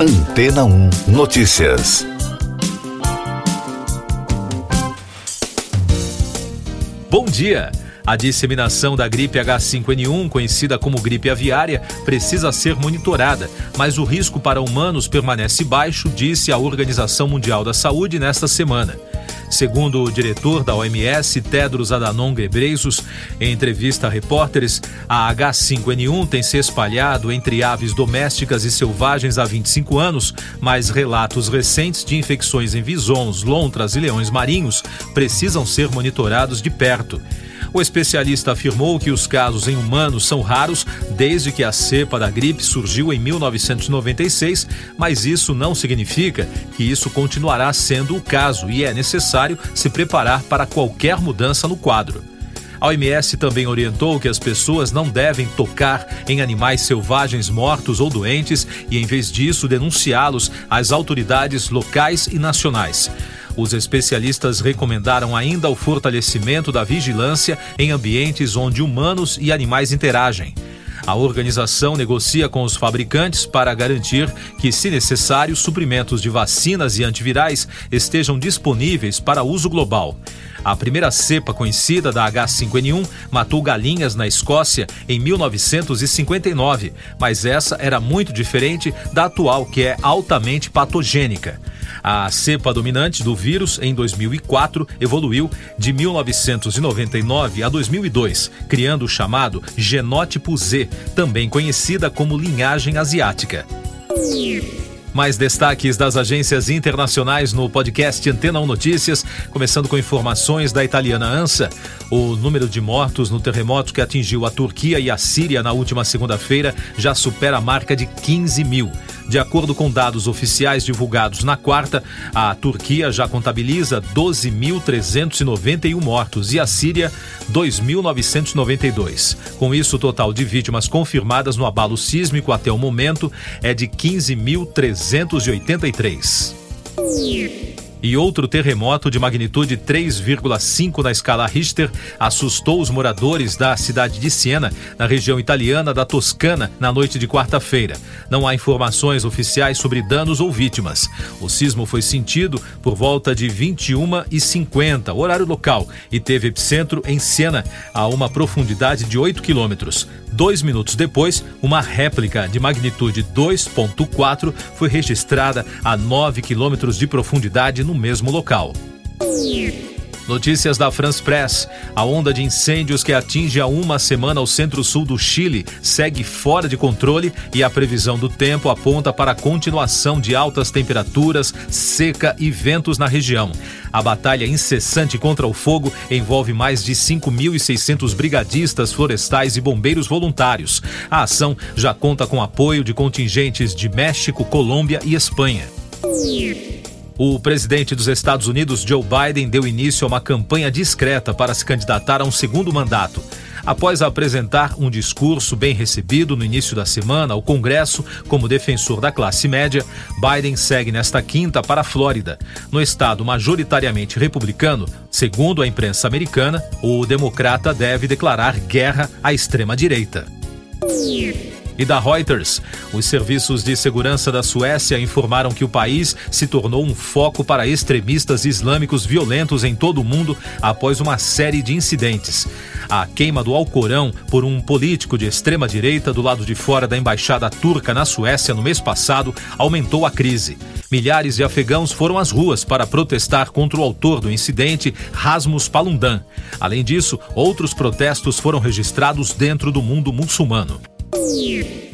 Antena 1 Notícias. Bom dia! A disseminação da gripe H5N1, conhecida como gripe aviária, precisa ser monitorada, mas o risco para humanos permanece baixo, disse a Organização Mundial da Saúde nesta semana. Segundo o diretor da OMS, Tedros Adhanom Ghebreyesus, em entrevista a repórteres, a H5N1 tem se espalhado entre aves domésticas e selvagens há 25 anos, mas relatos recentes de infecções em visons, lontras e leões marinhos precisam ser monitorados de perto. O especialista afirmou que os casos em humanos são raros desde que a cepa da gripe surgiu em 1996, mas isso não significa que isso continuará sendo o caso e é necessário se preparar para qualquer mudança no quadro. A OMS também orientou que as pessoas não devem tocar em animais selvagens mortos ou doentes e, em vez disso, denunciá-los às autoridades locais e nacionais. Os especialistas recomendaram ainda o fortalecimento da vigilância em ambientes onde humanos e animais interagem. A organização negocia com os fabricantes para garantir que, se necessário, suprimentos de vacinas e antivirais estejam disponíveis para uso global. A primeira cepa conhecida da H5N1 matou galinhas na Escócia em 1959, mas essa era muito diferente da atual, que é altamente patogênica. A cepa dominante do vírus, em 2004, evoluiu de 1999 a 2002, criando o chamado genótipo Z, também conhecida como linhagem asiática. Mais destaques das agências internacionais no podcast Antena 1 Notícias, começando com informações da italiana ANSA. O número de mortos no terremoto que atingiu a Turquia e a Síria na última segunda-feira já supera a marca de 15 mil. De acordo com dados oficiais divulgados na quarta, a Turquia já contabiliza 12.391 mortos e a Síria 2.992. Com isso, o total de vítimas confirmadas no abalo sísmico até o momento é de 15.383. E outro terremoto de magnitude 3,5 na escala Richter assustou os moradores da cidade de Siena, na região italiana da Toscana, na noite de quarta-feira. Não há informações oficiais sobre danos ou vítimas. O sismo foi sentido por volta de 21h50, horário local, e teve epicentro em Siena, a uma profundidade de 8 quilômetros. Dois minutos depois, uma réplica de magnitude 2,4 foi registrada a 9 quilômetros de profundidade no mesmo local. Notícias da France Press. A onda de incêndios que atinge há uma semana o centro-sul do Chile segue fora de controle e a previsão do tempo aponta para a continuação de altas temperaturas, seca e ventos na região. A batalha incessante contra o fogo envolve mais de 5.600 brigadistas florestais e bombeiros voluntários. A ação já conta com apoio de contingentes de México, Colômbia e Espanha. O presidente dos Estados Unidos, Joe Biden, deu início a uma campanha discreta para se candidatar a um segundo mandato. Após apresentar um discurso bem recebido no início da semana ao Congresso como defensor da classe média, Biden segue nesta quinta para a Flórida. No estado majoritariamente republicano, segundo a imprensa americana, o democrata deve declarar guerra à extrema-direita e da Reuters. Os serviços de segurança da Suécia informaram que o país se tornou um foco para extremistas islâmicos violentos em todo o mundo após uma série de incidentes. A queima do Alcorão por um político de extrema direita do lado de fora da embaixada turca na Suécia no mês passado aumentou a crise. Milhares de afegãos foram às ruas para protestar contra o autor do incidente, Rasmus Palundan. Além disso, outros protestos foram registrados dentro do mundo muçulmano. you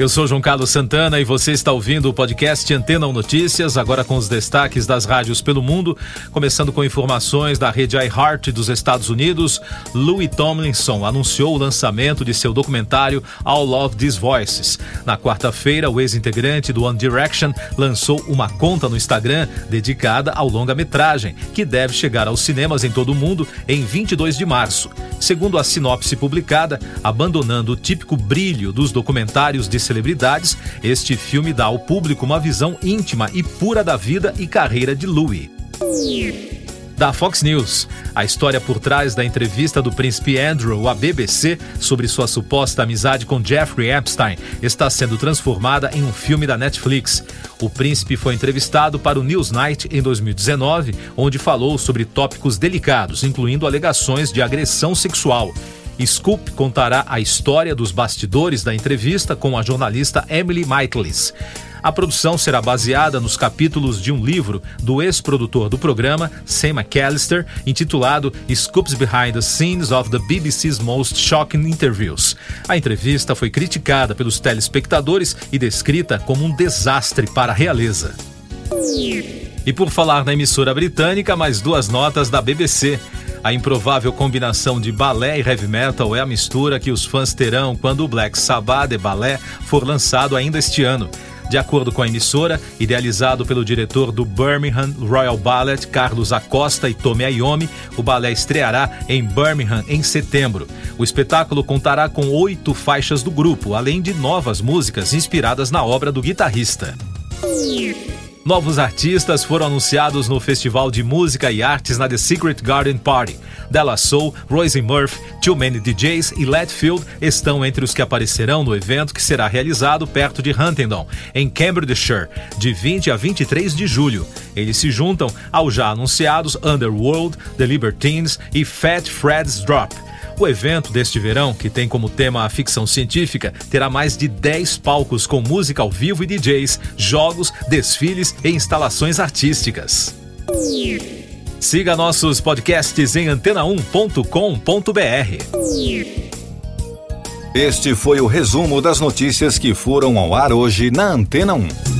Eu sou João Carlos Santana e você está ouvindo o podcast Antena 1 Notícias, agora com os destaques das rádios pelo mundo, começando com informações da rede iHeart dos Estados Unidos. Louis Tomlinson anunciou o lançamento de seu documentário All of These Voices. Na quarta-feira, o ex-integrante do One Direction lançou uma conta no Instagram dedicada ao longa-metragem, que deve chegar aos cinemas em todo o mundo em 22 de março. Segundo a sinopse publicada, abandonando o típico brilho dos documentários de celebridades, este filme dá ao público uma visão íntima e pura da vida e carreira de Louis. da Fox News. A história por trás da entrevista do príncipe Andrew à BBC sobre sua suposta amizade com Jeffrey Epstein está sendo transformada em um filme da Netflix. O príncipe foi entrevistado para o Newsnight em 2019, onde falou sobre tópicos delicados, incluindo alegações de agressão sexual. Scoop contará a história dos bastidores da entrevista com a jornalista Emily Michaelis. A produção será baseada nos capítulos de um livro do ex-produtor do programa, Sam McAllister, intitulado Scoops Behind the Scenes of the BBC's Most Shocking Interviews. A entrevista foi criticada pelos telespectadores e descrita como um desastre para a realeza. E por falar na emissora britânica, mais duas notas da BBC. A improvável combinação de balé e heavy metal é a mistura que os fãs terão quando o Black Sabbath de Balé for lançado ainda este ano. De acordo com a emissora, idealizado pelo diretor do Birmingham Royal Ballet, Carlos Acosta e Tome Ayomi, o balé estreará em Birmingham em setembro. O espetáculo contará com oito faixas do grupo, além de novas músicas inspiradas na obra do guitarrista. Novos artistas foram anunciados no Festival de Música e Artes na The Secret Garden Party. Della Soul, Royce Murphy, Too Many DJs e Letfield estão entre os que aparecerão no evento que será realizado perto de Huntingdon, em Cambridgeshire, de 20 a 23 de julho. Eles se juntam aos já anunciados Underworld, The Libertines e Fat Fred's Drop. O evento deste verão, que tem como tema a ficção científica, terá mais de 10 palcos com música ao vivo e DJs, jogos, desfiles e instalações artísticas. Siga nossos podcasts em antena1.com.br. Este foi o resumo das notícias que foram ao ar hoje na Antena 1.